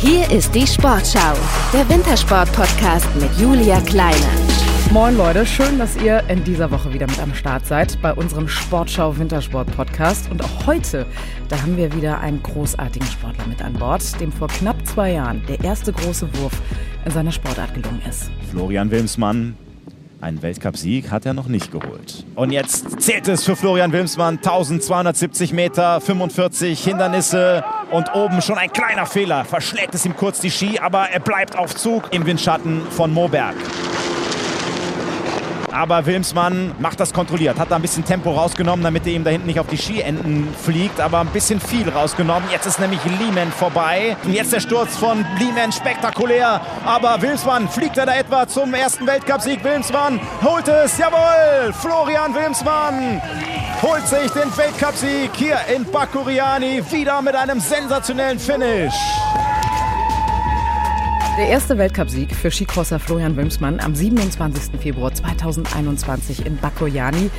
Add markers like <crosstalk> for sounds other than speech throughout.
Hier ist die Sportschau, der Wintersport-Podcast mit Julia Kleine. Moin Leute, schön, dass ihr in dieser Woche wieder mit am Start seid bei unserem Sportschau Wintersport Podcast. Und auch heute, da haben wir wieder einen großartigen Sportler mit an Bord, dem vor knapp zwei Jahren der erste große Wurf in seiner Sportart gelungen ist. Florian Wilmsmann, einen Weltcupsieg hat er noch nicht geholt. Und jetzt zählt es für Florian Wilmsmann. 1270 Meter, 45 Hindernisse und oben schon ein kleiner Fehler. Verschlägt es ihm kurz die Ski, aber er bleibt auf Zug im Windschatten von Moberg. Aber Wilmsmann macht das kontrolliert, hat da ein bisschen Tempo rausgenommen, damit er ihm da hinten nicht auf die Skienden fliegt, aber ein bisschen viel rausgenommen. Jetzt ist nämlich Lehman vorbei. Und jetzt der Sturz von Lehman, spektakulär. Aber Wilmsmann fliegt er da etwa zum ersten Weltcupsieg. Wilmsmann holt es, jawohl! Florian Wilmsmann holt sich den Weltcupsieg hier in Bakuriani wieder mit einem sensationellen Finish. Der erste Weltcupsieg für Skicrosser Florian Wilmsmann am 27. Februar 2021 in Bakoyani.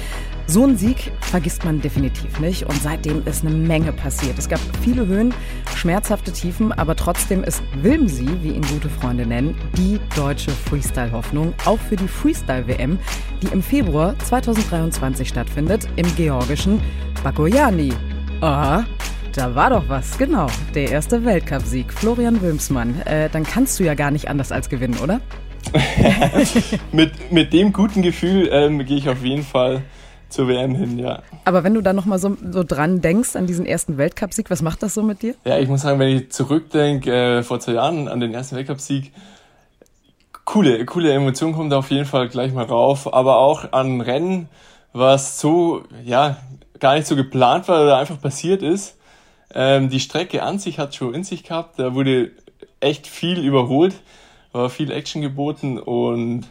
So einen Sieg vergisst man definitiv nicht und seitdem ist eine Menge passiert. Es gab viele Höhen, schmerzhafte Tiefen, aber trotzdem ist Wilmsi, wie ihn gute Freunde nennen, die deutsche Freestyle-Hoffnung, auch für die Freestyle-WM, die im Februar 2023 stattfindet, im georgischen Bakoyani. Aha, da war doch was, genau. Der erste Weltcupsieg, Florian Wilmsmann. Äh, dann kannst du ja gar nicht anders als gewinnen, oder? <laughs> mit, mit dem guten Gefühl ähm, gehe ich auf jeden Fall zur WM hin, ja. Aber wenn du da nochmal so, so dran denkst an diesen ersten Weltcupsieg, was macht das so mit dir? Ja, ich muss sagen, wenn ich zurückdenke, äh, vor zwei Jahren an den ersten Weltcupsieg, coole, coole Emotionen kommen da auf jeden Fall gleich mal rauf. Aber auch an Rennen, was so, ja, gar nicht so geplant war oder einfach passiert ist. Ähm, die Strecke an sich hat schon in sich gehabt. Da wurde echt viel überholt, war viel Action geboten und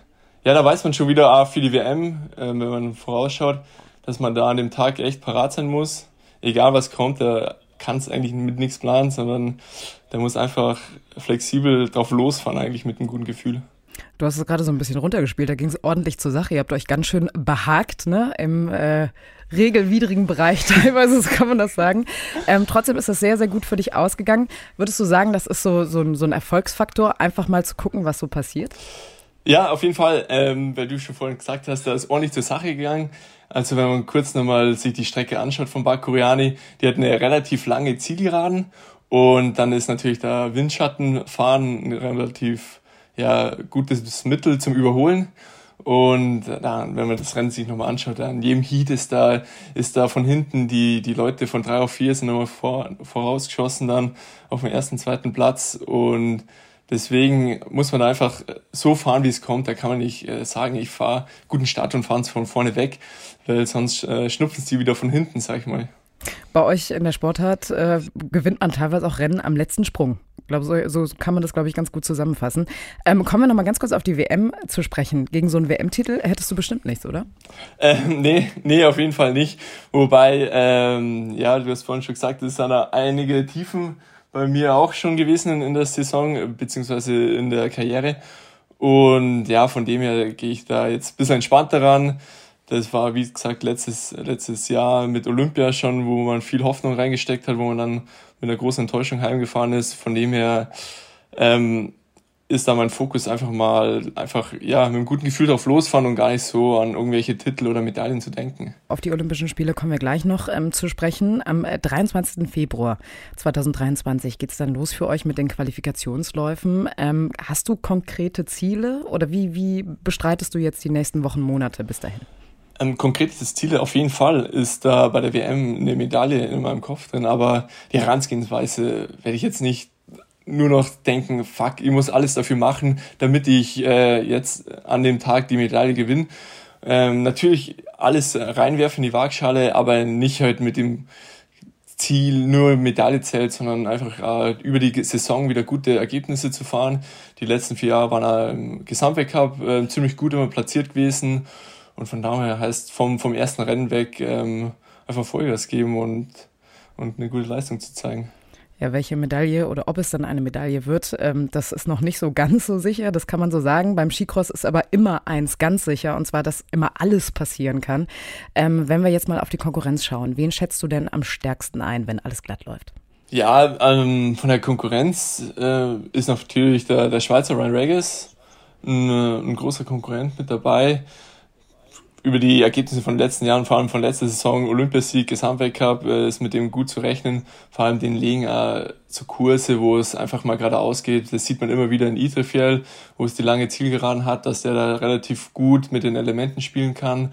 ja, da weiß man schon wieder ah, für die WM, äh, wenn man vorausschaut, dass man da an dem Tag echt parat sein muss. Egal was kommt, da kann es eigentlich mit nichts planen, sondern der muss einfach flexibel drauf losfahren, eigentlich mit einem guten Gefühl. Du hast es gerade so ein bisschen runtergespielt, da ging es ordentlich zur Sache. Ihr habt euch ganz schön behagt, ne? Im äh, regelwidrigen Bereich <laughs> teilweise, so kann man das sagen. Ähm, trotzdem ist es sehr, sehr gut für dich ausgegangen. Würdest du sagen, das ist so, so, so ein Erfolgsfaktor, einfach mal zu gucken, was so passiert? Ja, auf jeden Fall, ähm, weil du schon vorhin gesagt hast, da ist ordentlich zur Sache gegangen. Also wenn man kurz nochmal sich die Strecke anschaut von Bakuriani, die hat eine relativ lange Zielgeraden und dann ist natürlich da Windschattenfahren ein relativ ja, gutes Mittel zum Überholen. Und dann, wenn man das Rennen sich nochmal anschaut, an jedem Heat ist da, ist da von hinten die, die Leute von drei auf vier sind nochmal vor, vorausgeschossen dann auf dem ersten, zweiten Platz. Und deswegen muss man einfach so fahren, wie es kommt. Da kann man nicht äh, sagen, ich fahre guten Start und fahren von vorne weg, weil sonst äh, schnupfen sie wieder von hinten, sag ich mal. Bei euch in der Sportart äh, gewinnt man teilweise auch Rennen am letzten Sprung. Ich glaube, so, so, kann man das, glaube ich, ganz gut zusammenfassen. Ähm, kommen wir noch mal ganz kurz auf die WM zu sprechen. Gegen so einen WM-Titel hättest du bestimmt nichts, oder? Ähm, nee, nee, auf jeden Fall nicht. Wobei, ähm, ja, du hast vorhin schon gesagt, es sind da einige Tiefen bei mir auch schon gewesen in der Saison, beziehungsweise in der Karriere. Und ja, von dem her gehe ich da jetzt ein bisschen entspannter ran. Das war, wie gesagt, letztes, letztes Jahr mit Olympia schon, wo man viel Hoffnung reingesteckt hat, wo man dann mit einer großen Enttäuschung heimgefahren ist. Von dem her ähm, ist da mein Fokus einfach mal einfach ja mit einem guten Gefühl drauf losfahren und gar nicht so an irgendwelche Titel oder Medaillen zu denken. Auf die Olympischen Spiele kommen wir gleich noch ähm, zu sprechen. Am 23. Äh, Februar 2023 geht es dann los für euch mit den Qualifikationsläufen. Ähm, hast du konkrete Ziele oder wie, wie bestreitest du jetzt die nächsten Wochen, Monate bis dahin? Ein konkretes Ziel auf jeden Fall ist da bei der WM eine Medaille in meinem Kopf drin, aber die Herangehensweise werde ich jetzt nicht nur noch denken, fuck, ich muss alles dafür machen, damit ich äh, jetzt an dem Tag die Medaille gewinne. Ähm, natürlich alles reinwerfen in die Waagschale, aber nicht halt mit dem Ziel nur Medaille zählt, sondern einfach äh, über die Saison wieder gute Ergebnisse zu fahren. Die letzten vier Jahre waren er im Gesamtweltcup äh, ziemlich gut immer platziert gewesen und von daher heißt vom, vom ersten Rennen weg ähm, einfach Vollgas geben und, und eine gute Leistung zu zeigen. Ja, welche Medaille oder ob es dann eine Medaille wird, ähm, das ist noch nicht so <laughs> ganz so sicher. Das kann man so sagen. Beim Skicross ist aber immer eins ganz sicher, und zwar, dass immer alles passieren kann. Ähm, wenn wir jetzt mal auf die Konkurrenz schauen, wen schätzt du denn am stärksten ein, wenn alles glatt läuft? Ja, ähm, von der Konkurrenz äh, ist natürlich der, der Schweizer Ryan Regis ein, ein großer Konkurrent mit dabei über die Ergebnisse von den letzten Jahren, vor allem von letzter Saison, Olympiasieg, Gesamtweltcup, äh, ist mit dem gut zu rechnen. Vor allem den Legen äh, zu Kurse, wo es einfach mal geradeaus geht. Das sieht man immer wieder in Itrefjell, wo es die lange Zielgeraden hat, dass der da relativ gut mit den Elementen spielen kann.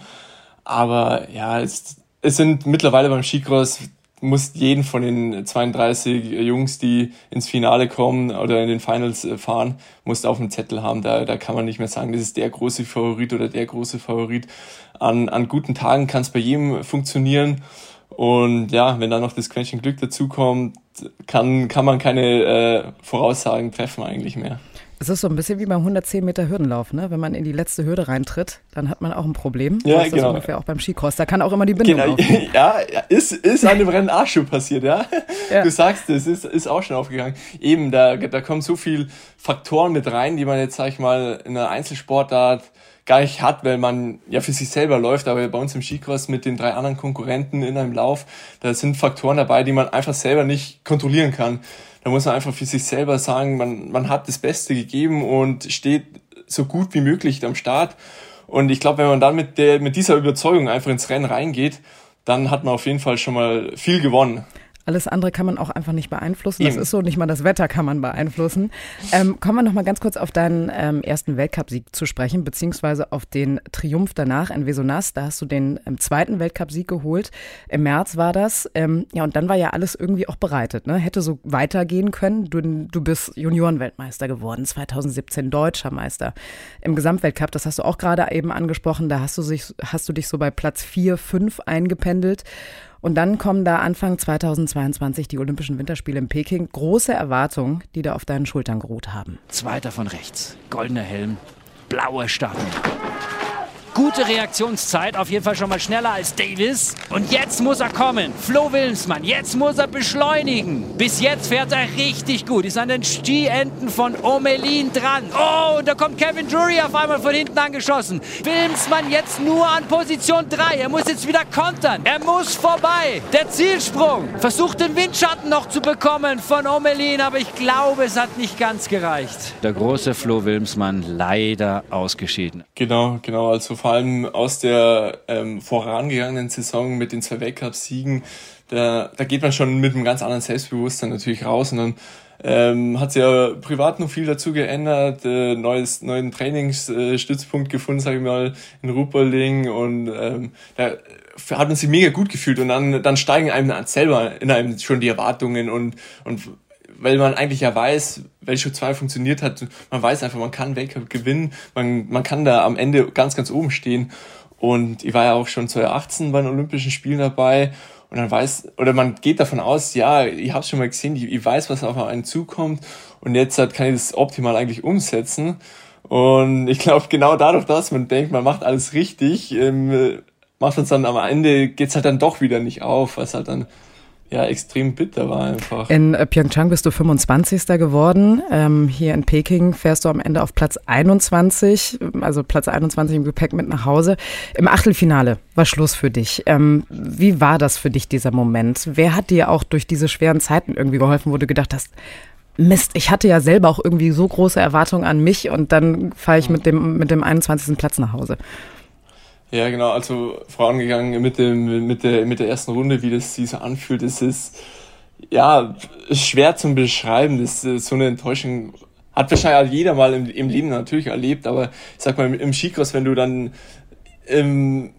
Aber ja, es, es sind mittlerweile beim Skicross musst jeden von den 32 Jungs, die ins Finale kommen oder in den Finals äh, fahren, musst auf dem Zettel haben. Da, da kann man nicht mehr sagen, das ist der große Favorit oder der große Favorit. An, an guten Tagen kann es bei jedem funktionieren. Und ja, wenn da noch das Quäntchen Glück dazukommt, kann, kann man keine äh, Voraussagen treffen eigentlich mehr. Es ist so ein bisschen wie beim 110 Meter Hürdenlauf, ne? Wenn man in die letzte Hürde reintritt, dann hat man auch ein Problem. Ja, das genau. ist ungefähr auch beim Skicross. Da kann auch immer die Bindung genau. Aufgehen. <laughs> Ja, ist, ist an dem Rennen auch schon passiert, ja? ja. Du sagst es, ist, ist auch schon aufgegangen. Eben, da, da kommen so viele Faktoren mit rein, die man jetzt, sag ich mal, in einer Einzelsportart gar nicht hat, weil man ja für sich selber läuft, aber bei uns im Skicross mit den drei anderen Konkurrenten in einem Lauf, da sind Faktoren dabei, die man einfach selber nicht kontrollieren kann. Da muss man einfach für sich selber sagen, man, man hat das Beste gegeben und steht so gut wie möglich am Start. Und ich glaube, wenn man dann mit, der, mit dieser Überzeugung einfach ins Rennen reingeht, dann hat man auf jeden Fall schon mal viel gewonnen. Alles andere kann man auch einfach nicht beeinflussen. Das Eben. ist so, nicht mal das Wetter kann man beeinflussen. Ähm, kommen wir noch mal ganz kurz auf deinen ähm, ersten Weltcupsieg zu sprechen, beziehungsweise auf den Triumph danach in Vesonas. Da hast du den ähm, zweiten Weltcupsieg geholt. Im März war das. Ähm, ja, und dann war ja alles irgendwie auch bereitet. Ne? Hätte so weitergehen können. Du, du bist Juniorenweltmeister geworden, 2017 Deutscher Meister. Im Gesamtweltcup, das hast du auch gerade eben angesprochen, da hast du, sich, hast du dich so bei Platz 4, 5 eingependelt. Und dann kommen da Anfang 2022 die Olympischen Winterspiele in Peking. Große Erwartungen, die da auf deinen Schultern geruht haben. Zweiter von rechts. Goldener Helm, blaue Starten. Gute Reaktionszeit, auf jeden Fall schon mal schneller als Davis. Und jetzt muss er kommen. Flo Wilmsmann, jetzt muss er beschleunigen. Bis jetzt fährt er richtig gut. Ist an den Stienden von Omelin dran. Oh, und da kommt Kevin Drury auf einmal von hinten angeschossen. Wilmsmann jetzt nur an Position 3. Er muss jetzt wieder kontern. Er muss vorbei. Der Zielsprung. Versucht den Windschatten noch zu bekommen von Omelin, aber ich glaube, es hat nicht ganz gereicht. Der große Flo Wilmsmann leider ausgeschieden. Genau, genau. Also vor allem aus der ähm, vorangegangenen Saison mit den zwei Weltcup-Siegen, da, da geht man schon mit einem ganz anderen Selbstbewusstsein natürlich raus und dann ähm, hat sich ja privat noch viel dazu geändert, äh, neues, neuen Trainingsstützpunkt äh, gefunden, sage ich mal, in Rupperling und ähm, da hat man sich mega gut gefühlt und dann, dann steigen einem selber in einem schon die Erwartungen und, und weil man eigentlich ja weiß, welche zwei funktioniert hat. Man weiß einfach, man kann Weltcup gewinnen, man, man kann da am Ende ganz, ganz oben stehen. Und ich war ja auch schon 2018 bei den Olympischen Spielen dabei und dann weiß, oder man geht davon aus, ja, ich habe schon mal gesehen, ich, ich weiß, was auf einen zukommt und jetzt halt kann ich das optimal eigentlich umsetzen. Und ich glaube, genau dadurch, dass man denkt, man macht alles richtig, ähm, macht uns dann am Ende, geht's halt dann doch wieder nicht auf, was halt dann ja, extrem bitter war einfach. In äh, Pyeongchang bist du 25. geworden. Ähm, hier in Peking fährst du am Ende auf Platz 21, also Platz 21 im Gepäck mit nach Hause. Im Achtelfinale war Schluss für dich. Ähm, wie war das für dich, dieser Moment? Wer hat dir auch durch diese schweren Zeiten irgendwie geholfen, wo du gedacht hast, Mist, ich hatte ja selber auch irgendwie so große Erwartungen an mich und dann fahre ich mit dem, mit dem 21. Platz nach Hause. Ja, genau, also vorangegangen mit dem, mit der, mit der ersten Runde, wie das sich so anfühlt, das ist, ja, schwer zum beschreiben, das ist so eine Enttäuschung. Hat wahrscheinlich jeder mal im, im Leben natürlich erlebt, aber ich sag mal, im Skicross, wenn du dann im,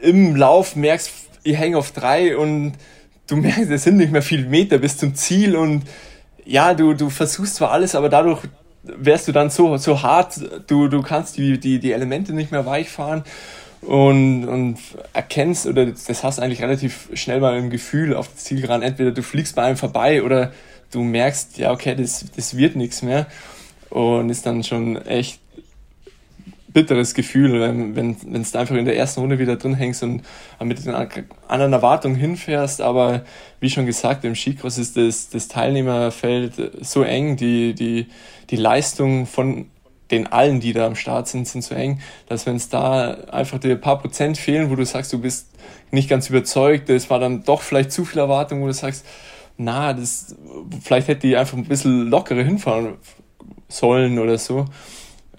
im Lauf merkst, ich hänge auf drei und du merkst, es sind nicht mehr viele Meter bis zum Ziel und ja, du, du versuchst zwar alles, aber dadurch wärst du dann so, so hart, du, du kannst die, die, die Elemente nicht mehr weich fahren und, und erkennst oder das hast eigentlich relativ schnell mal im Gefühl auf das Ziel gerannt. Entweder du fliegst bei einem vorbei oder du merkst, ja, okay, das, das wird nichts mehr. Und ist dann schon echt bitteres Gefühl, wenn wenn du einfach in der ersten Runde wieder drin hängst und mit den anderen Erwartungen hinfährst. Aber wie schon gesagt, im Skicross ist das, das Teilnehmerfeld so eng, die, die, die Leistung von den allen, die da am Start sind, sind so eng, dass wenn es da einfach dir ein paar Prozent fehlen, wo du sagst, du bist nicht ganz überzeugt, es war dann doch vielleicht zu viel Erwartung, wo du sagst, na, das, vielleicht hätte die einfach ein bisschen lockerer hinfahren sollen oder so.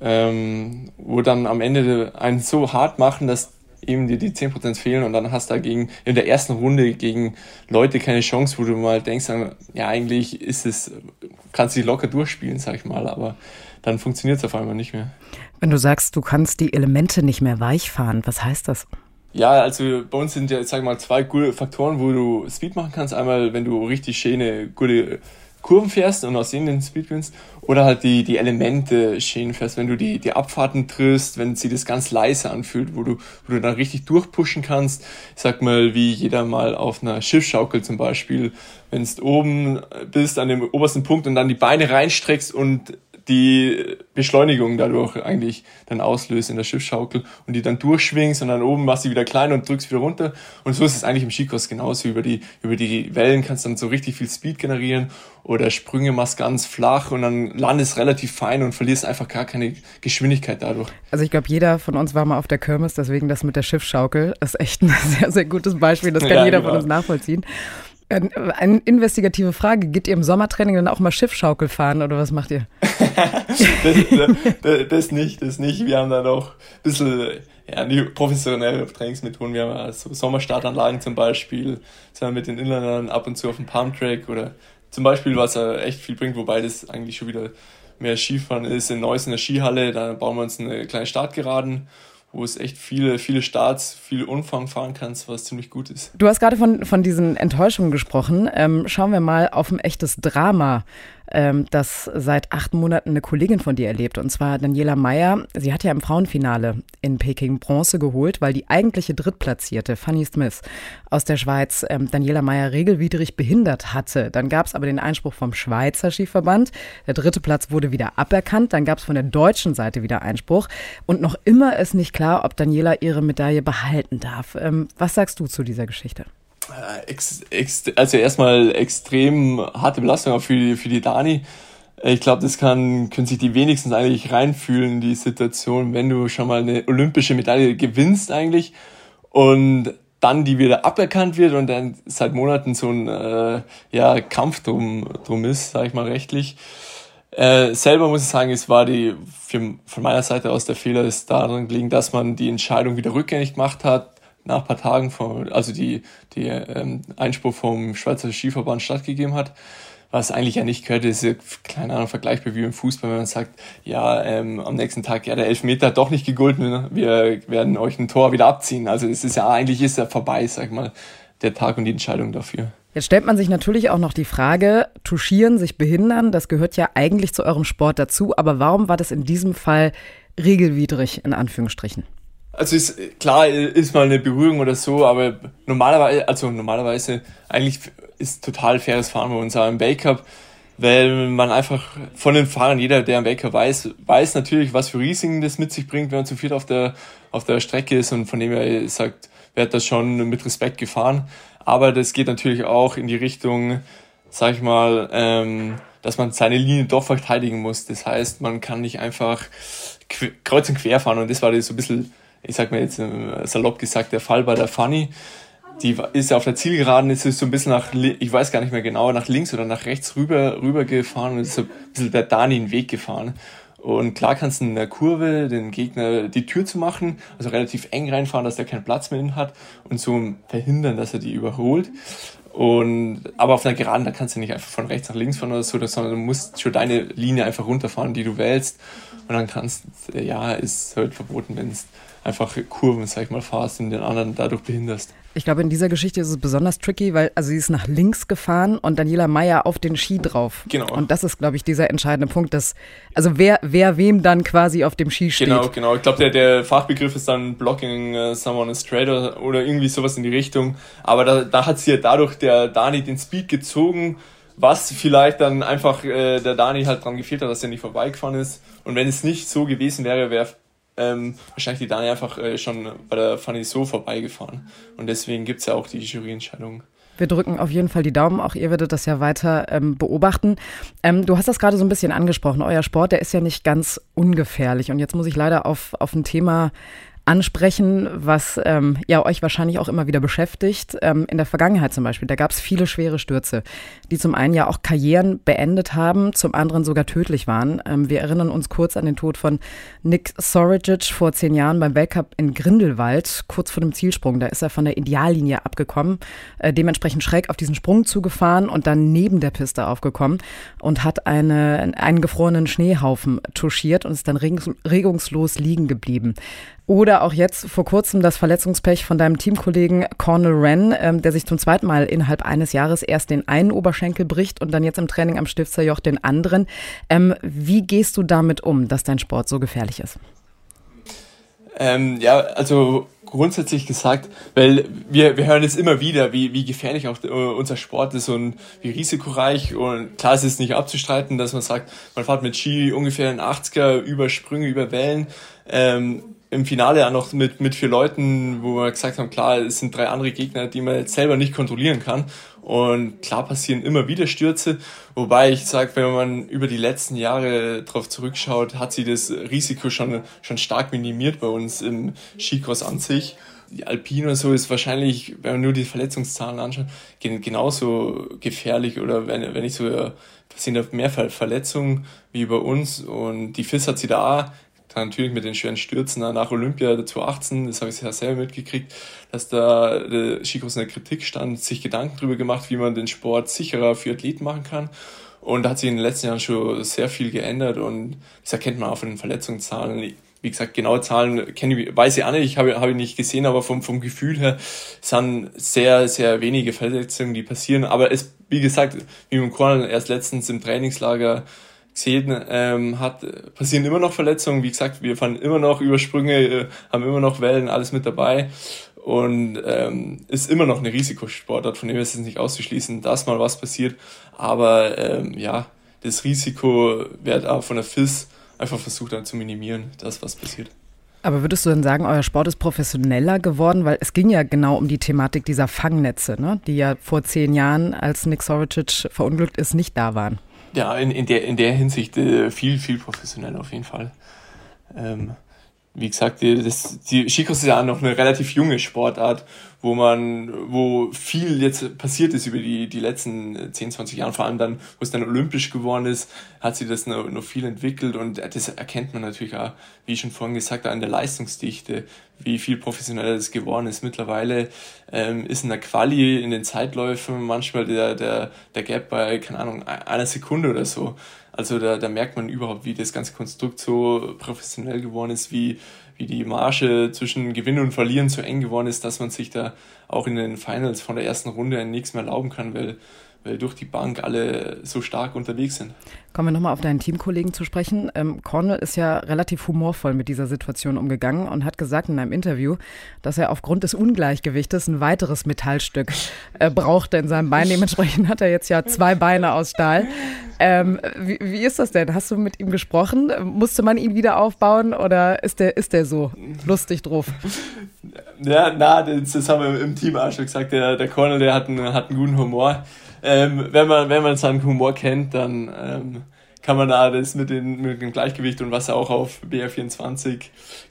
Ähm, wo dann am Ende einen so hart machen, dass eben dir die 10% fehlen und dann hast du dagegen in der ersten Runde gegen Leute keine Chance, wo du mal denkst, ja, eigentlich ist es, kannst du dich locker durchspielen, sag ich mal, aber dann funktioniert es auf einmal nicht mehr. Wenn du sagst, du kannst die Elemente nicht mehr weich fahren, was heißt das? Ja, also bei uns sind ja, sag ich mal, zwei gute Faktoren, wo du Speed machen kannst. Einmal, wenn du richtig schöne, gute Kurven fährst und aus denen den Speed gewinnst. Oder halt die, die Elemente schön fährst, wenn du die, die Abfahrten triffst, wenn sie das ganz leise anfühlt, wo du, wo du dann richtig durchpushen kannst. Ich sag mal, wie jeder mal auf einer Schiffschaukel zum Beispiel, wenn du oben bist an dem obersten Punkt und dann die Beine reinstreckst und die Beschleunigung dadurch eigentlich dann auslöst in der Schiffsschaukel und die dann durchschwingst und dann oben machst du wieder klein und drückst wieder runter. Und so ist es eigentlich im Skikurs genauso. Über die, über die Wellen kannst du dann so richtig viel Speed generieren oder Sprünge machst ganz flach und dann landest relativ fein und verlierst einfach gar keine Geschwindigkeit dadurch. Also ich glaube, jeder von uns war mal auf der Kirmes, deswegen das mit der Schiffsschaukel ist echt ein <laughs> sehr, sehr gutes Beispiel. Das kann ja, jeder genau. von uns nachvollziehen. Eine investigative Frage. Geht ihr im Sommertraining dann auch mal Schiffschaukel fahren oder was macht ihr? <laughs> das, das, das, nicht, das nicht. Wir haben da noch ein bisschen ja, die professionelle Trainingsmethoden. Wir haben also Sommerstartanlagen zum Beispiel. Sind wir mit den Inlandern ab und zu auf dem Pumptrack oder zum Beispiel, was ja echt viel bringt, wobei das eigentlich schon wieder mehr Skifahren ist. In Neuss in der Skihalle, da bauen wir uns eine kleine Startgeraden wo es echt viele, viele Starts, viel Umfang fahren kannst, was ziemlich gut ist. Du hast gerade von, von diesen Enttäuschungen gesprochen. Ähm, schauen wir mal auf ein echtes Drama ähm, das seit acht Monaten eine Kollegin von dir erlebt, und zwar Daniela Meyer. Sie hat ja im Frauenfinale in Peking Bronze geholt, weil die eigentliche Drittplatzierte, Fanny Smith aus der Schweiz, ähm, Daniela Meyer regelwidrig behindert hatte. Dann gab es aber den Einspruch vom Schweizer Skiverband. Der dritte Platz wurde wieder aberkannt. Dann gab es von der deutschen Seite wieder Einspruch. Und noch immer ist nicht klar, ob Daniela ihre Medaille behalten darf. Ähm, was sagst du zu dieser Geschichte? Äh, ex, ex, also erstmal extrem harte Belastung auch für die, für die Dani. Ich glaube, das kann, können sich die wenigstens eigentlich reinfühlen in die Situation, wenn du schon mal eine olympische Medaille gewinnst eigentlich und dann die wieder aberkannt wird und dann seit Monaten so ein äh, ja, Kampf drum, drum ist, sage ich mal rechtlich. Äh, selber muss ich sagen, es war die für, von meiner Seite aus der Fehler ist daran gelegen, dass man die Entscheidung wieder rückgängig gemacht hat nach ein paar Tagen, vom, also die, die ähm, Einspruch vom Schweizer Skiverband stattgegeben hat. Was eigentlich ja nicht gehört, ist keine Ahnung, vergleichbar wie im Fußball, wenn man sagt, ja, ähm, am nächsten Tag, ja, der Elfmeter hat doch nicht gegolten, ne? wir werden euch ein Tor wieder abziehen. Also es ist ja, eigentlich ist ja vorbei, sag mal, der Tag und die Entscheidung dafür. Jetzt stellt man sich natürlich auch noch die Frage, touchieren, sich behindern, das gehört ja eigentlich zu eurem Sport dazu, aber warum war das in diesem Fall regelwidrig, in Anführungsstrichen? Also ist klar ist mal eine Berührung oder so, aber normalerweise, also normalerweise eigentlich ist total faires Fahren bei uns auch im Weltcup, weil man einfach von den Fahrern, jeder, der im Weltcup weiß, weiß natürlich, was für Risiken das mit sich bringt, wenn man zu viert auf der, auf der Strecke ist und von dem her sagt, wird das schon mit Respekt gefahren. Aber das geht natürlich auch in die Richtung, sag ich mal, ähm, dass man seine Linie doch verteidigen muss. Das heißt, man kann nicht einfach kreuz und quer fahren und das war so ein bisschen ich sag mal jetzt äh, salopp gesagt, der Fall bei der Fanny. Die ist auf der Zielgeraden, ist so ein bisschen nach, ich weiß gar nicht mehr genau, nach links oder nach rechts rüber, rüber gefahren und ist so ein bisschen der Dani den Weg gefahren. Und klar kannst du in der Kurve den Gegner die Tür zu machen, also relativ eng reinfahren, dass der keinen Platz mehr hat und so verhindern, dass er die überholt. Und, aber auf einer Geraden, da kannst du nicht einfach von rechts nach links fahren oder so, sondern du musst schon deine Linie einfach runterfahren, die du wählst. Und dann kannst, ja, ist halt verboten, wenn es einfach Kurven, sag ich mal, fahrst und den anderen dadurch behinderst. Ich glaube, in dieser Geschichte ist es besonders tricky, weil also sie ist nach links gefahren und Daniela Meyer auf den Ski drauf. Genau. Und das ist, glaube ich, dieser entscheidende Punkt, dass also wer, wer wem dann quasi auf dem Ski steht. Genau, genau. Ich glaube, der, der Fachbegriff ist dann Blocking uh, someone straight oder, oder irgendwie sowas in die Richtung. Aber da, da hat sie ja dadurch der Dani den Speed gezogen, was vielleicht dann einfach äh, der Dani halt dran gefehlt hat, dass er nicht vorbeigefahren ist. Und wenn es nicht so gewesen wäre, wäre ähm, wahrscheinlich die Dani einfach äh, schon bei der Fanny so vorbeigefahren. Und deswegen gibt es ja auch die Juryentscheidung. Wir drücken auf jeden Fall die Daumen. Auch ihr werdet das ja weiter ähm, beobachten. Ähm, du hast das gerade so ein bisschen angesprochen. Euer Sport, der ist ja nicht ganz ungefährlich. Und jetzt muss ich leider auf, auf ein Thema ansprechen, was ähm, ja euch wahrscheinlich auch immer wieder beschäftigt. Ähm, in der Vergangenheit zum Beispiel, da gab es viele schwere Stürze, die zum einen ja auch Karrieren beendet haben, zum anderen sogar tödlich waren. Ähm, wir erinnern uns kurz an den Tod von Nick Sorigic vor zehn Jahren beim Weltcup in Grindelwald, kurz vor dem Zielsprung. Da ist er von der Ideallinie abgekommen, äh, dementsprechend schräg auf diesen Sprung zugefahren und dann neben der Piste aufgekommen und hat eine, einen gefrorenen Schneehaufen touchiert und ist dann regungslos liegen geblieben. Oder auch jetzt vor kurzem das Verletzungspech von deinem Teamkollegen Cornel Wren, ähm, der sich zum zweiten Mal innerhalb eines Jahres erst den einen Oberschenkel bricht und dann jetzt im Training am Stiftserjoch den anderen. Ähm, wie gehst du damit um, dass dein Sport so gefährlich ist? Ähm, ja, also grundsätzlich gesagt, weil wir, wir hören es immer wieder, wie, wie gefährlich auch äh, unser Sport ist und wie risikoreich. Und klar ist es nicht abzustreiten, dass man sagt, man fährt mit Ski ungefähr in 80er über Sprünge, über Wellen. Ähm, im Finale auch noch mit, mit vier Leuten, wo wir gesagt haben, klar, es sind drei andere Gegner, die man jetzt selber nicht kontrollieren kann. Und klar passieren immer wieder Stürze, wobei ich sage, wenn man über die letzten Jahre darauf zurückschaut, hat sich das Risiko schon, schon stark minimiert bei uns im Skicross an sich. Die Alpine und so ist wahrscheinlich, wenn man nur die Verletzungszahlen anschaut, genauso gefährlich oder wenn, wenn nicht so passieren da mehr Verletzungen wie bei uns und die FIS hat sie da dann natürlich mit den schweren Stürzen nach Olympia 2018, das habe ich ja selber mitgekriegt, dass da der Skikurs in der Kritik stand, sich Gedanken darüber gemacht, wie man den Sport sicherer für Athleten machen kann. Und da hat sich in den letzten Jahren schon sehr viel geändert und das erkennt man auch von den Verletzungszahlen. Wie gesagt, genaue Zahlen kenne ich, weiß ich auch nicht, ich habe, habe ich nicht gesehen, aber vom, vom Gefühl her sind sehr, sehr wenige Verletzungen, die passieren. Aber es, wie gesagt, wie dem Korn erst letztens im Trainingslager gesehen ähm, hat, passieren immer noch Verletzungen. Wie gesagt, wir fahren immer noch Übersprünge, äh, haben immer noch Wellen, alles mit dabei. Und ähm, ist immer noch eine Risikosportart, von dem ist es nicht auszuschließen, dass mal was passiert. Aber ähm, ja, das Risiko wird auch von der FIS einfach versucht dann zu minimieren, dass was passiert. Aber würdest du denn sagen, euer Sport ist professioneller geworden? Weil es ging ja genau um die Thematik dieser Fangnetze, ne? die ja vor zehn Jahren, als Nick Soricic verunglückt ist, nicht da waren. Ja, in, in, der, in der Hinsicht äh, viel, viel professioneller auf jeden Fall. Ähm, wie gesagt, die, das, die Skicross ist ja noch eine relativ junge Sportart, wo man, wo viel jetzt passiert ist über die, die letzten 10, 20 Jahre, vor allem dann, wo es dann olympisch geworden ist, hat sich das noch, noch viel entwickelt und das erkennt man natürlich auch, wie schon vorhin gesagt, an der Leistungsdichte, wie viel professioneller das geworden ist. Mittlerweile ähm, ist in der Quali, in den Zeitläufen manchmal der, der, der Gap bei, keine Ahnung, einer Sekunde oder so. Also da, da merkt man überhaupt, wie das ganze Konstrukt so professionell geworden ist, wie, wie die Marge zwischen Gewinnen und Verlieren so eng geworden ist, dass man sich da auch in den Finals von der ersten Runde nichts mehr erlauben kann, weil weil durch die Bank alle so stark unterwegs sind. Kommen wir nochmal auf deinen Teamkollegen zu sprechen. Ähm, Cornel ist ja relativ humorvoll mit dieser Situation umgegangen und hat gesagt in einem Interview, dass er aufgrund des Ungleichgewichtes ein weiteres Metallstück äh, brauchte in seinem Bein. Dementsprechend hat er jetzt ja zwei Beine aus Stahl. Ähm, wie, wie, ist das denn? Hast du mit ihm gesprochen? Musste man ihn wieder aufbauen oder ist der, ist der so lustig drauf? Ja, na, das, das haben wir im Team auch schon gesagt. Der, der Cornel, der hat einen, hat einen guten Humor ähm, wenn man wenn man seinen Humor kennt, dann ähm, kann man da das mit, den, mit dem Gleichgewicht und was er auch auf BR24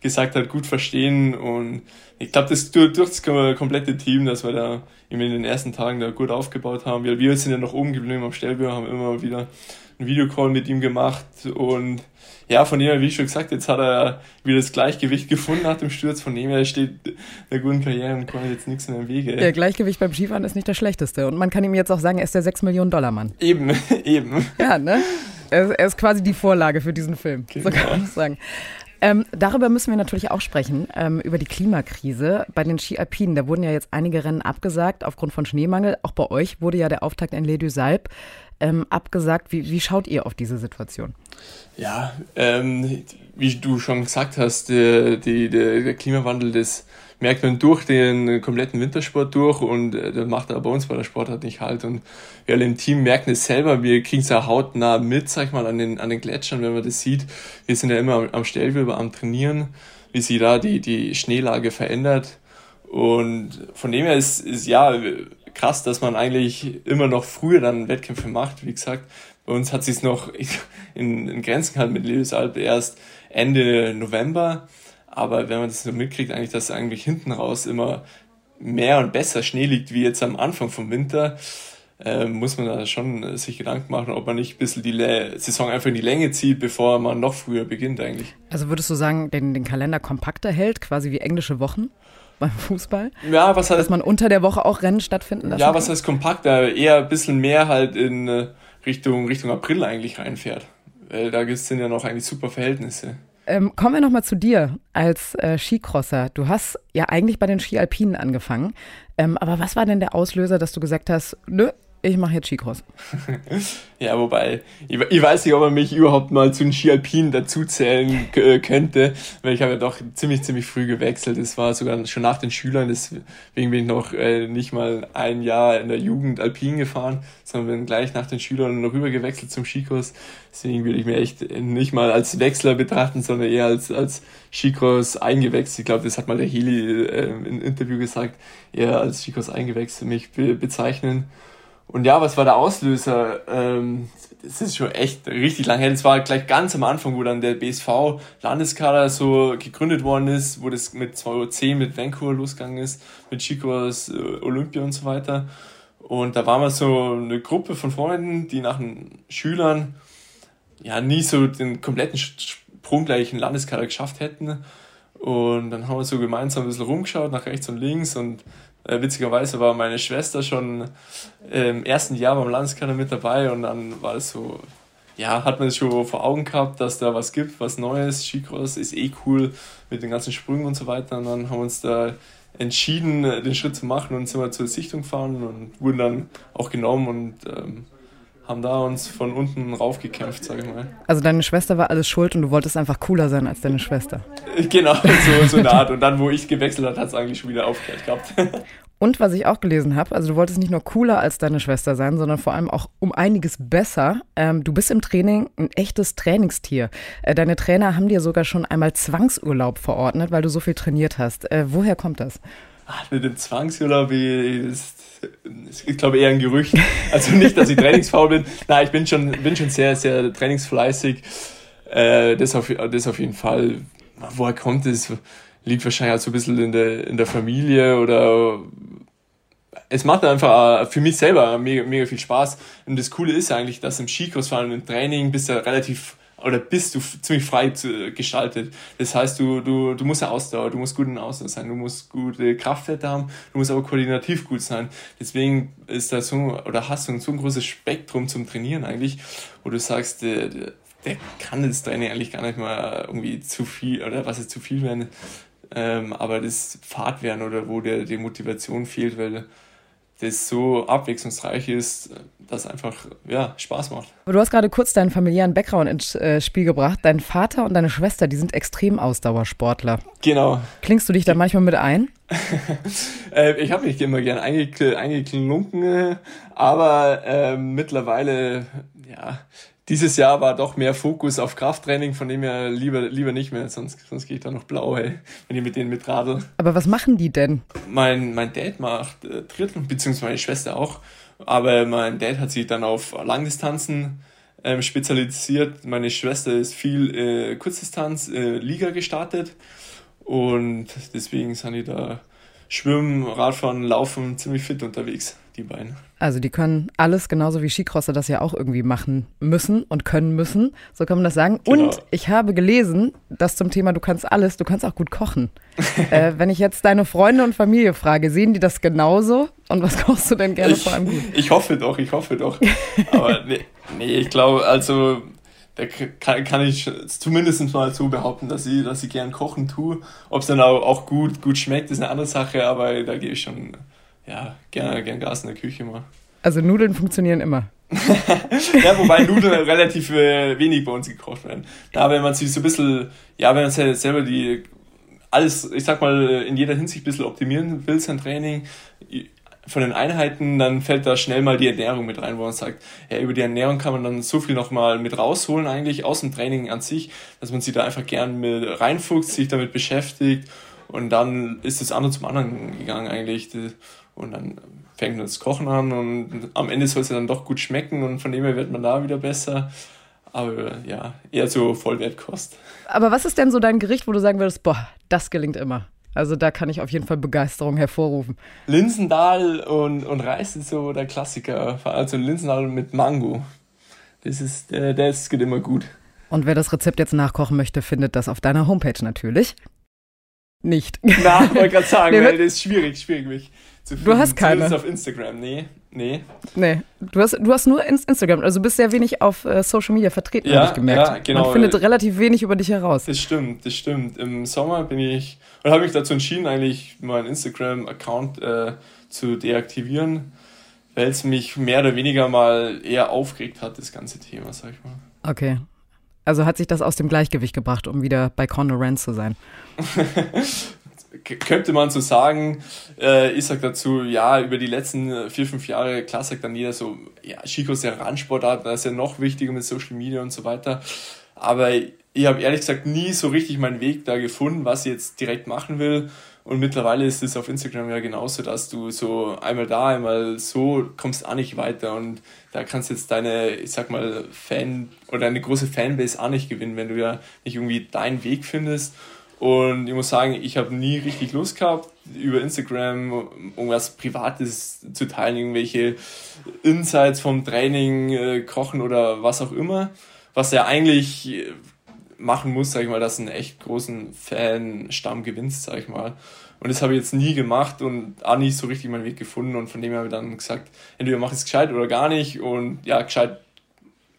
gesagt hat, gut verstehen. Und ich glaube, das durch, durch das komplette Team, dass wir da in den ersten Tagen da gut aufgebaut haben. Wir, wir sind ja noch oben geblieben am Stellbüro, haben immer wieder einen Videocall mit ihm gemacht und ja, von dem her, wie schon gesagt, jetzt hat er wieder das Gleichgewicht gefunden nach dem Sturz. Von dem her steht der guten Karriere und kommt jetzt nichts mehr im Wege. Der Gleichgewicht beim Skifahren ist nicht das Schlechteste. Und man kann ihm jetzt auch sagen, er ist der 6 Millionen Dollar Mann. Eben, <laughs> eben. Ja, ne? Er, ist quasi die Vorlage für diesen Film. Genau. So kann man sagen. Ähm, darüber müssen wir natürlich auch sprechen, ähm, über die Klimakrise. Bei den Ski Alpinen, da wurden ja jetzt einige Rennen abgesagt aufgrund von Schneemangel. Auch bei euch wurde ja der Auftakt in Les du Salp ähm, abgesagt. Wie, wie schaut ihr auf diese Situation? Ja, ähm, wie du schon gesagt hast, der, die, der, Klimawandel, das merkt man durch den kompletten Wintersport durch und äh, das macht aber bei uns bei der Sportart nicht halt. Und wir alle im Team merken es selber, wir kriegen es ja hautnah mit, sag ich mal, an den, an den Gletschern, wenn man das sieht. Wir sind ja immer am, am Stellwilber, am Trainieren, wie sich da die, die Schneelage verändert. Und von dem her ist, ist ja krass, dass man eigentlich immer noch früher dann Wettkämpfe macht. Wie gesagt, bei uns hat sich noch in, in Grenzen gehalten mit Lebensalp erst Ende November. Aber wenn man das so mitkriegt, eigentlich, dass eigentlich hinten raus immer mehr und besser Schnee liegt wie jetzt am Anfang vom Winter, äh, muss man da schon äh, sich Gedanken machen, ob man nicht ein bisschen die Le Saison einfach in die Länge zieht, bevor man noch früher beginnt eigentlich. Also würdest du sagen, den, den Kalender kompakter hält, quasi wie englische Wochen? Beim Fußball? Ja, was heißt, Dass man unter der Woche auch Rennen stattfinden lassen Ja, was heißt kompakter? Eher ein bisschen mehr halt in äh, Richtung, Richtung April eigentlich reinfährt. Weil da sind ja noch eigentlich super Verhältnisse. Ähm, kommen wir nochmal zu dir als äh, Skicrosser. Du hast ja eigentlich bei den Ski Alpinen angefangen. Ähm, aber was war denn der Auslöser, dass du gesagt hast, nö, ich mache jetzt Skicross. <laughs> ja, wobei, ich, ich, weiß nicht, ob man mich überhaupt mal zu den Ski Alpinen dazuzählen äh, könnte, weil ich habe ja doch ziemlich, ziemlich früh gewechselt. Das war sogar schon nach den Schülern, deswegen bin ich noch äh, nicht mal ein Jahr in der Jugend Alpin gefahren, sondern bin gleich nach den Schülern rüber gewechselt zum Skikurs. Deswegen würde ich mir echt nicht mal als Wechsler betrachten, sondern eher als, als Skikurs eingewechselt. Ich glaube, das hat mal der Heli äh, im Interview gesagt, eher als Skikurs eingewechselt mich be bezeichnen. Und ja, was war der Auslöser? Ähm, das ist schon echt richtig lang her. Das war gleich ganz am Anfang, wo dann der BSV Landeskader so gegründet worden ist, wo das mit 2010 mit Vancouver losgegangen ist, mit Chicos äh, Olympia und so weiter. Und da waren wir so eine Gruppe von Freunden, die nach den Schülern ja nie so den kompletten Sprung gleich in Landeskader geschafft hätten. Und dann haben wir so gemeinsam ein bisschen rumgeschaut, nach rechts und links und äh, witzigerweise war meine Schwester schon im ersten Jahr beim Landeskader mit dabei und dann war es so, ja, hat man es schon vor Augen gehabt, dass da was gibt, was Neues. Skicross ist eh cool mit den ganzen Sprüngen und so weiter. Und dann haben wir uns da entschieden, den Schritt zu machen und sind wir zur Sichtung gefahren und wurden dann auch genommen und ähm, haben da uns von unten raufgekämpft, sag ich mal. Also deine Schwester war alles schuld und du wolltest einfach cooler sein als deine Schwester. <laughs> Genau, so, so eine Art. Und dann, wo ich gewechselt habe, hat es eigentlich schon wieder aufgehört gehabt. <laughs> Und was ich auch gelesen habe, also du wolltest nicht nur cooler als deine Schwester sein, sondern vor allem auch um einiges besser. Ähm, du bist im Training ein echtes Trainingstier. Äh, deine Trainer haben dir sogar schon einmal Zwangsurlaub verordnet, weil du so viel trainiert hast. Äh, woher kommt das? Ach, mit dem Zwangsurlaub, das ich glaube eher ein Gerücht. Also nicht, dass ich trainingsfaul bin. Nein, ich bin schon, bin schon sehr, sehr trainingsfleißig. Äh, das, auf, das auf jeden Fall. Woher kommt es? Liegt wahrscheinlich auch so ein bisschen in der, in der Familie oder es macht einfach für mich selber mega, mega viel Spaß. Und das Coole ist eigentlich, dass im Skikurs, vor allem im Training, bist du relativ oder bist du ziemlich frei zu, gestaltet. Das heißt, du, du, du musst ja Ausdauer, du musst gut in Ausdauer sein, du musst gute Kraftwerte haben, du musst aber koordinativ gut sein. Deswegen ist da so, oder hast du so ein großes Spektrum zum Trainieren eigentlich, wo du sagst, der, der kann das Training eigentlich gar nicht mal irgendwie zu viel, oder was ist zu viel werden, ähm, aber das Fahrt werden oder wo der die Motivation fehlt, weil das so abwechslungsreich ist, das einfach ja, Spaß macht. Du hast gerade kurz deinen familiären Background ins äh, Spiel gebracht. Dein Vater und deine Schwester, die sind extrem Ausdauersportler. Genau. Klingst du dich da manchmal mit ein? <laughs> äh, ich habe mich immer gern eingeklunken, aber äh, mittlerweile ja, dieses Jahr war doch mehr Fokus auf Krafttraining, von dem her lieber, lieber nicht mehr, sonst, sonst gehe ich da noch blau, hey, wenn ich mit denen mitradel. Aber was machen die denn? Mein, mein Dad macht äh, Triathlon, beziehungsweise meine Schwester auch, aber mein Dad hat sich dann auf Langdistanzen ähm, spezialisiert. Meine Schwester ist viel äh, Kurzdistanz, äh, Liga gestartet und deswegen sind die da Schwimmen, Radfahren, Laufen ziemlich fit unterwegs die beiden. Also die können alles genauso wie Skicrosser das ja auch irgendwie machen müssen und können müssen. So kann man das sagen. Genau. Und ich habe gelesen, dass zum Thema du kannst alles, du kannst auch gut kochen. <laughs> äh, wenn ich jetzt deine Freunde und Familie frage, sehen die das genauso? Und was kochst du denn gerne ich, vor allem gut? Ich hoffe doch, ich hoffe doch. Aber <laughs> nee, nee ich glaube, also da kann, kann ich zumindest mal so behaupten, dass ich, dass ich gern kochen tue. Ob es dann auch, auch gut, gut schmeckt, ist eine andere Sache, aber da gehe ich schon ja, gerne, gerne Gas in der Küche mal. Also Nudeln funktionieren immer. <laughs> ja, wobei Nudeln <laughs> relativ äh, wenig bei uns gekocht werden. Da, wenn man sich so ein bisschen, ja, wenn man selber die, alles, ich sag mal, in jeder Hinsicht ein bisschen optimieren will, sein Training, von den Einheiten, dann fällt da schnell mal die Ernährung mit rein, wo man sagt, ja, über die Ernährung kann man dann so viel nochmal mit rausholen eigentlich aus dem Training an sich, dass man sich da einfach gern mit reinfuchst, sich damit beschäftigt und dann ist das andere zum anderen gegangen eigentlich. Und dann fängt das Kochen an und am Ende soll es ja dann doch gut schmecken und von dem her wird man da wieder besser. Aber ja, eher so Vollwertkost. Aber was ist denn so dein Gericht, wo du sagen würdest, boah, das gelingt immer? Also da kann ich auf jeden Fall Begeisterung hervorrufen. Linsendahl und, und Reis ist so der Klassiker. Also Linsendahl mit Mango. Das ist, der, das geht immer gut. Und wer das Rezept jetzt nachkochen möchte, findet das auf deiner Homepage natürlich. Nicht. Na, wollte gerade sagen, <laughs> nee, weil das ist schwierig, schwierig mich zu finden. Du hast keine. auf Instagram, nee. Nee. Nee. Du hast, du hast nur Instagram, also bist sehr wenig auf äh, Social Media vertreten, ja, habe ich gemerkt. Ja, genau. Man findet relativ wenig über dich heraus. Das stimmt, das stimmt. Im Sommer bin ich, oder habe mich dazu entschieden, eigentlich meinen Instagram-Account äh, zu deaktivieren, weil es mich mehr oder weniger mal eher aufgeregt hat, das ganze Thema, sag ich mal. Okay. Also hat sich das aus dem Gleichgewicht gebracht, um wieder bei Conor Rand zu sein? <laughs> könnte man so sagen, äh, ich sag dazu, ja, über die letzten äh, vier, fünf Jahre, klar sagt dann jeder so, ja, Chico ist ja Randsportart, da ist ja noch wichtiger mit Social Media und so weiter. Aber ich habe ehrlich gesagt nie so richtig meinen Weg da gefunden, was ich jetzt direkt machen will. Und mittlerweile ist es auf Instagram ja genauso, dass du so einmal da, einmal so kommst auch nicht weiter. Und da kannst jetzt deine, ich sag mal, Fan oder eine große Fanbase auch nicht gewinnen, wenn du ja nicht irgendwie deinen Weg findest. Und ich muss sagen, ich habe nie richtig Lust gehabt, über Instagram irgendwas Privates zu teilen, irgendwelche Insights vom Training, äh, Kochen oder was auch immer. Was ja eigentlich äh, machen muss, sag ich mal, dass einen echt großen Fanstamm gewinnst, sag ich mal. Und das habe ich jetzt nie gemacht und auch nicht so richtig meinen Weg gefunden. Und von dem habe ich dann gesagt, entweder mach es gescheit oder gar nicht. Und ja, gescheit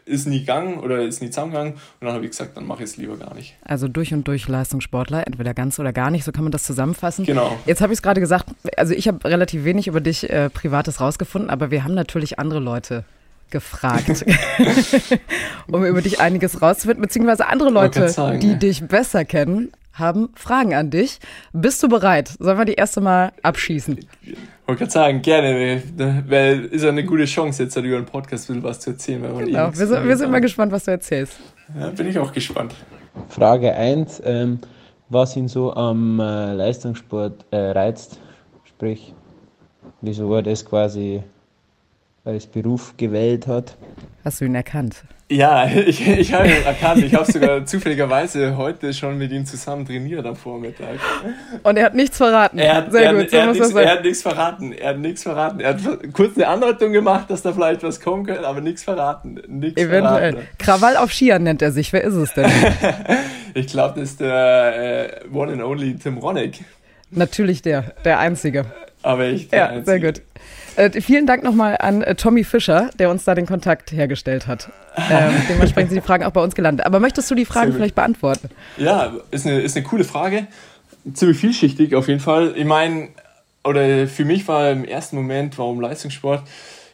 ist nie gegangen oder ist nie zusammengegangen. Und dann habe ich gesagt, dann mache ich es lieber gar nicht. Also durch und durch Leistungssportler, entweder ganz oder gar nicht, so kann man das zusammenfassen. Genau. Jetzt habe ich es gerade gesagt, also ich habe relativ wenig über dich äh, Privates rausgefunden, aber wir haben natürlich andere Leute gefragt, <laughs> <laughs> um über dich einiges rauszufinden, beziehungsweise andere Leute, sagen, die ja. dich besser kennen, haben Fragen an dich. Bist du bereit? Sollen wir die erste mal abschießen? Ich wollte gerade sagen, gerne, weil ist ja eine gute Chance, jetzt über einen Podcast ein was zu erzählen. Weil genau, eh wir, sind, wir sind mal gespannt, was du erzählst. Ja, bin ich auch gespannt. Frage 1, ähm, was ihn so am äh, Leistungssport äh, reizt, sprich, wieso er das quasi als Beruf gewählt hat. Hast du ihn erkannt? Ja, <laughs> ich, ich habe ihn erkannt. Ich habe sogar zufälligerweise heute schon mit ihm zusammen trainiert am Vormittag. Und er hat nichts verraten. Er hat, Sehr er, gut, so er, hat nichts, er hat nichts verraten. Er hat nichts verraten. Er hat kurz eine Andeutung gemacht, dass da vielleicht was kommen könnte, aber nichts verraten. Nichts Eventuell. Verraten. Krawall auf Skiern nennt er sich. Wer ist es denn? <laughs> ich glaube, das ist der äh, One and Only Tim Ronick. Natürlich der, der Einzige. Aber ich. Ja, Einzige. sehr gut. Äh, vielen Dank nochmal an äh, Tommy Fischer, der uns da den Kontakt hergestellt hat. Ähm, <laughs> dementsprechend sind die Fragen auch bei uns gelandet. Aber möchtest du die Fragen vielleicht beantworten? Ja, ist eine, ist eine coole Frage. Ziemlich vielschichtig auf jeden Fall. Ich meine, oder für mich war im ersten Moment, warum Leistungssport?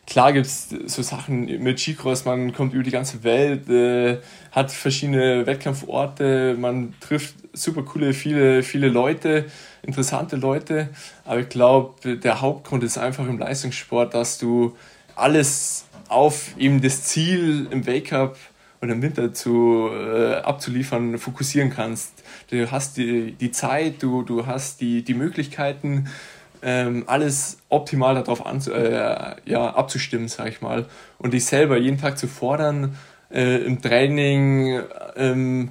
Klar gibt es so Sachen mit Skicross, man kommt über die ganze Welt, äh, hat verschiedene Wettkampforte, man trifft super coole, viele, viele Leute interessante Leute. Aber ich glaube, der Hauptgrund ist einfach im Leistungssport, dass du alles auf eben das Ziel im Wake-up und im Winter zu, äh, abzuliefern fokussieren kannst. Du hast die, die Zeit, du, du hast die, die Möglichkeiten, ähm, alles optimal darauf anzu, äh, ja, abzustimmen, sag ich mal. Und dich selber jeden Tag zu fordern, äh, im Training, ähm,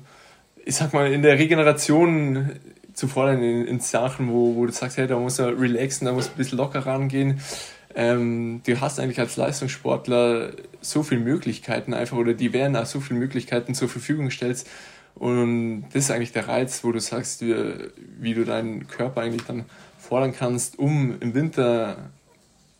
ich sag mal, in der Regeneration zu fordern in, in Sachen, wo, wo du sagst, hey, da muss er relaxen, da muss ein bisschen locker rangehen. Ähm, du hast eigentlich als Leistungssportler so viele Möglichkeiten einfach oder die werden auch so viele Möglichkeiten zur Verfügung stellst. Und das ist eigentlich der Reiz, wo du sagst, wie, wie du deinen Körper eigentlich dann fordern kannst, um im Winter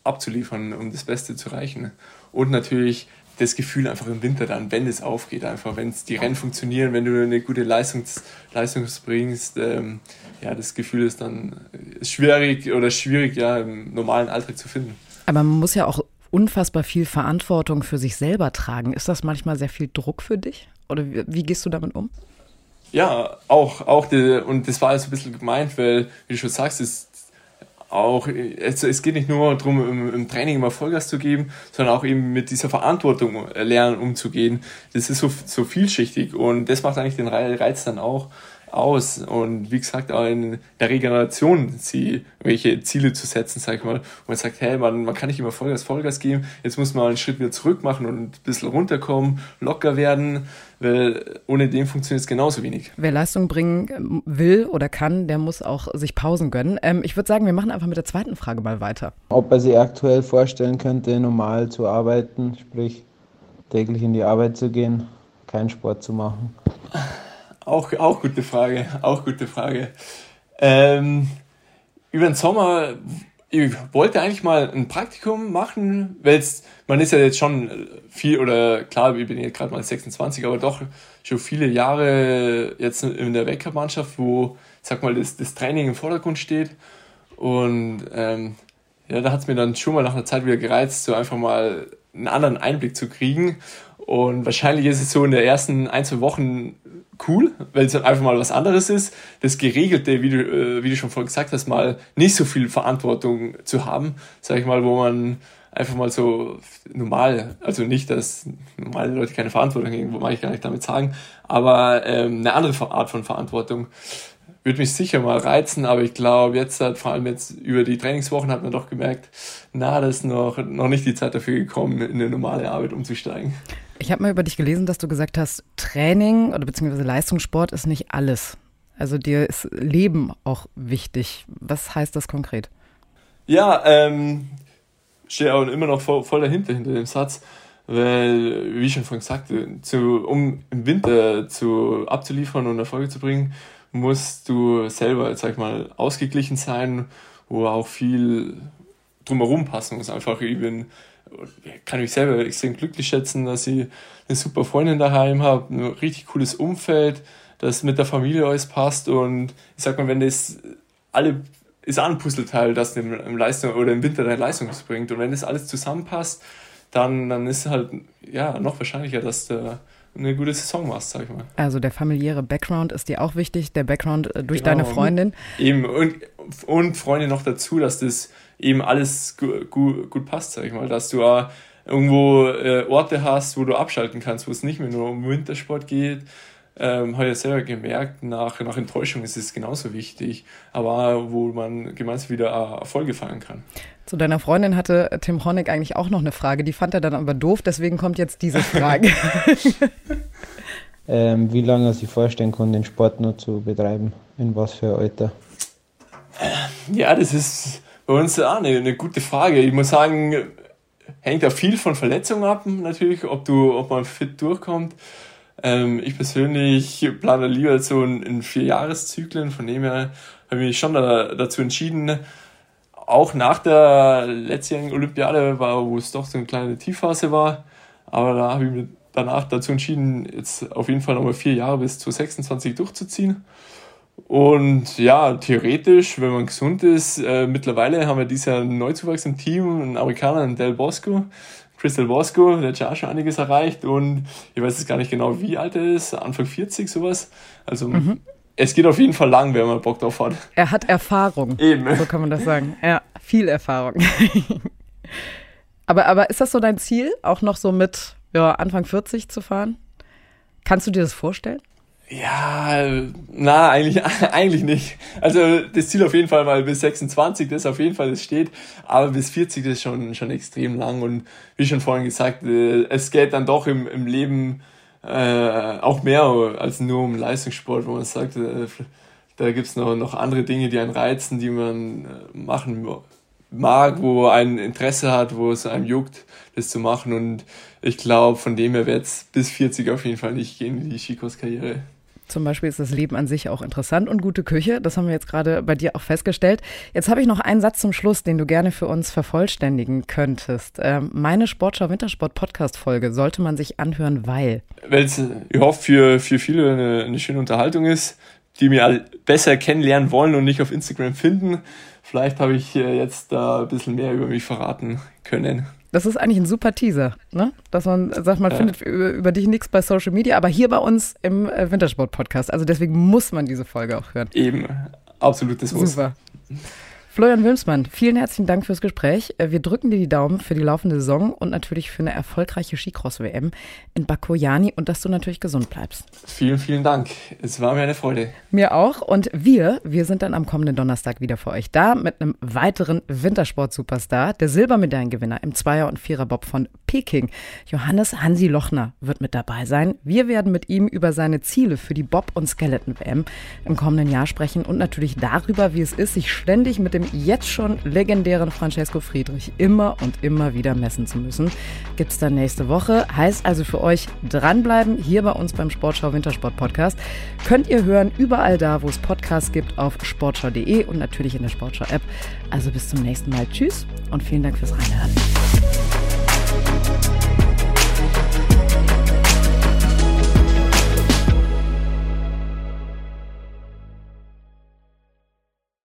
abzuliefern, um das Beste zu erreichen. Und natürlich das Gefühl einfach im Winter dann, wenn es aufgeht, einfach wenn es die Rennen funktionieren, wenn du eine gute Leistungs, Leistung bringst, ähm, ja, das Gefühl ist dann schwierig oder schwierig, ja, im normalen Alltag zu finden. Aber man muss ja auch unfassbar viel Verantwortung für sich selber tragen. Ist das manchmal sehr viel Druck für dich? Oder wie, wie gehst du damit um? Ja, auch, auch die, und das war also ein bisschen gemeint, weil, wie du schon sagst, es, auch, es, es geht nicht nur darum, im, im, Training immer Vollgas zu geben, sondern auch eben mit dieser Verantwortung lernen umzugehen. Das ist so, so vielschichtig und das macht eigentlich den Reiz dann auch. Aus. Und wie gesagt, auch in der Regeneration sie welche Ziele zu setzen, sag ich mal. wo man sagt, hey, man, man kann nicht immer Vollgas, Vollgas geben, jetzt muss man einen Schritt wieder zurück machen und ein bisschen runterkommen, locker werden, weil ohne dem funktioniert es genauso wenig. Wer Leistung bringen will oder kann, der muss auch sich Pausen gönnen. Ähm, ich würde sagen, wir machen einfach mit der zweiten Frage mal weiter. Ob er sich aktuell vorstellen könnte, normal zu arbeiten, sprich täglich in die Arbeit zu gehen, keinen Sport zu machen. Auch, auch gute Frage, auch gute Frage. Ähm, über den Sommer, ich wollte eigentlich mal ein Praktikum machen, weil man ist ja jetzt schon viel, oder klar, ich bin jetzt gerade mal 26, aber doch schon viele Jahre jetzt in der Weckermannschaft, wo, sag mal, das, das Training im Vordergrund steht. Und ähm, ja, da hat es mir dann schon mal nach einer Zeit wieder gereizt, so einfach mal einen anderen Einblick zu kriegen. Und wahrscheinlich ist es so in den ersten ein, zwei Wochen cool, weil es dann einfach mal was anderes ist. Das Geregelte, wie du, äh, wie du schon vorhin gesagt hast, mal nicht so viel Verantwortung zu haben, sag ich mal, wo man einfach mal so normal, also nicht, dass normale Leute keine Verantwortung haben, wo mag ich gar nicht damit sagen, aber ähm, eine andere Art von Verantwortung würde mich sicher mal reizen, aber ich glaube, jetzt hat vor allem jetzt über die Trainingswochen hat man doch gemerkt, na, das ist noch, noch nicht die Zeit dafür gekommen, in eine normale Arbeit umzusteigen. Ich habe mal über dich gelesen, dass du gesagt hast, Training oder beziehungsweise Leistungssport ist nicht alles. Also dir ist Leben auch wichtig. Was heißt das konkret? Ja, ähm, stehe auch immer noch voll, voll, dahinter, hinter dem Satz, weil, wie ich schon vorhin sagte, zu, um im Winter zu, abzuliefern und Erfolge zu bringen, musst du selber, sag ich mal, ausgeglichen sein, wo auch viel drumherum passen muss. Einfach, ich bin kann mich selber extrem glücklich schätzen, dass ich eine super Freundin daheim habe, ein richtig cooles Umfeld, dass mit der Familie alles passt und ich sag mal, wenn das alle ist auch ein Puzzleteil, das im, im Leistung oder im Winter deine Leistung bringt und wenn das alles zusammenpasst, dann, dann ist halt ja noch wahrscheinlicher, dass du eine gute Saison machst, sag ich mal. Also der familiäre Background ist dir auch wichtig, der Background äh, durch genau. deine Freundin. Eben und, und Freunde noch dazu, dass das eben alles gut, gut, gut passt, sag ich mal, dass du auch irgendwo äh, Orte hast, wo du abschalten kannst, wo es nicht mehr nur um Wintersport geht. Ähm, habe ich ja selber gemerkt, nach, nach Enttäuschung ist es genauso wichtig, aber wo man gemeinsam wieder Erfolge feiern kann. Zu deiner Freundin hatte Tim Honeck eigentlich auch noch eine Frage, die fand er dann aber doof, deswegen kommt jetzt diese Frage. <laughs> ähm, wie lange er sich vorstellen kann, den Sport noch zu betreiben, in was für Alter? Ja, das ist bei uns auch eine, eine gute Frage. Ich muss sagen, hängt ja viel von Verletzungen ab, natürlich, ob du, ob man fit durchkommt. Ähm, ich persönlich plane lieber so in, in vier Jahreszyklen, von dem her habe ich mich schon da, dazu entschieden, auch nach der letztjährigen Olympiade war, wo es doch so eine kleine Tiefphase war, aber da habe ich mich danach dazu entschieden, jetzt auf jeden Fall nochmal vier Jahre bis zu 26 durchzuziehen. Und ja, theoretisch, wenn man gesund ist, äh, mittlerweile haben wir dieses Neuzuwachs im Team, einen Amerikaner, einen Del Bosco, Crystal Bosco, der hat ja auch schon einiges erreicht und ich weiß jetzt gar nicht genau, wie alt er ist, Anfang 40, sowas. Also mhm. es geht auf jeden Fall lang, wenn man Bock drauf hat. Er hat Erfahrung. Eben. So kann man das sagen. Ja, viel Erfahrung. <laughs> aber, aber ist das so dein Ziel, auch noch so mit ja, Anfang 40 zu fahren? Kannst du dir das vorstellen? Ja, na, eigentlich, <laughs> eigentlich nicht. Also das Ziel auf jeden Fall mal bis 26, das auf jeden Fall, das steht. Aber bis 40, das ist schon, schon extrem lang. Und wie schon vorhin gesagt, äh, es geht dann doch im, im Leben äh, auch mehr als nur um Leistungssport, wo man sagt, äh, da gibt's noch, noch andere Dinge, die einen reizen, die man äh, machen mag, wo ein Interesse hat, wo es einem juckt, das zu machen. Und ich glaube, von dem her wird es bis 40 auf jeden Fall nicht gehen, die Skikurs-Karriere. Zum Beispiel ist das Leben an sich auch interessant und gute Küche. Das haben wir jetzt gerade bei dir auch festgestellt. Jetzt habe ich noch einen Satz zum Schluss, den du gerne für uns vervollständigen könntest. Ähm, meine Sportschau Wintersport Podcast Folge sollte man sich anhören, weil. Weil es, ich hoffe, für, für viele eine, eine schöne Unterhaltung ist, die mir besser kennenlernen wollen und nicht auf Instagram finden. Vielleicht habe ich jetzt da ein bisschen mehr über mich verraten können. Das ist eigentlich ein super Teaser, ne? Dass man sagt, man ja. findet über, über, dich nichts bei Social Media, aber hier bei uns im äh, Wintersport-Podcast. Also deswegen muss man diese Folge auch hören. Eben, absolutes Muss. Super. Florian Wilmsmann, vielen herzlichen Dank fürs Gespräch. Äh, wir drücken dir die Daumen für die laufende Saison und natürlich für eine erfolgreiche Skicross-WM in Bakoyani und dass du natürlich gesund bleibst. Vielen, vielen Dank. Es war mir eine Freude. Mir auch. Und wir, wir sind dann am kommenden Donnerstag wieder für euch da mit einem weiteren Wintersport-Superstar, der Silbermedaillengewinner im Zweier- und Viererbob von Peking. Johannes Hansi Lochner wird mit dabei sein. Wir werden mit ihm über seine Ziele für die Bob- und Skeleton-WM im kommenden Jahr sprechen und natürlich darüber, wie es ist, sich ständig mit dem jetzt schon legendären Francesco Friedrich immer und immer wieder messen zu müssen. Gibt es dann nächste Woche. Heißt also für euch dranbleiben hier bei uns beim Sportschau Wintersport Podcast. Könnt ihr hören überall da, wo es Podcasts gibt, auf sportschau.de und natürlich in der Sportschau App. Also bis zum nächsten Mal. Tschüss und vielen Dank fürs Reinhören.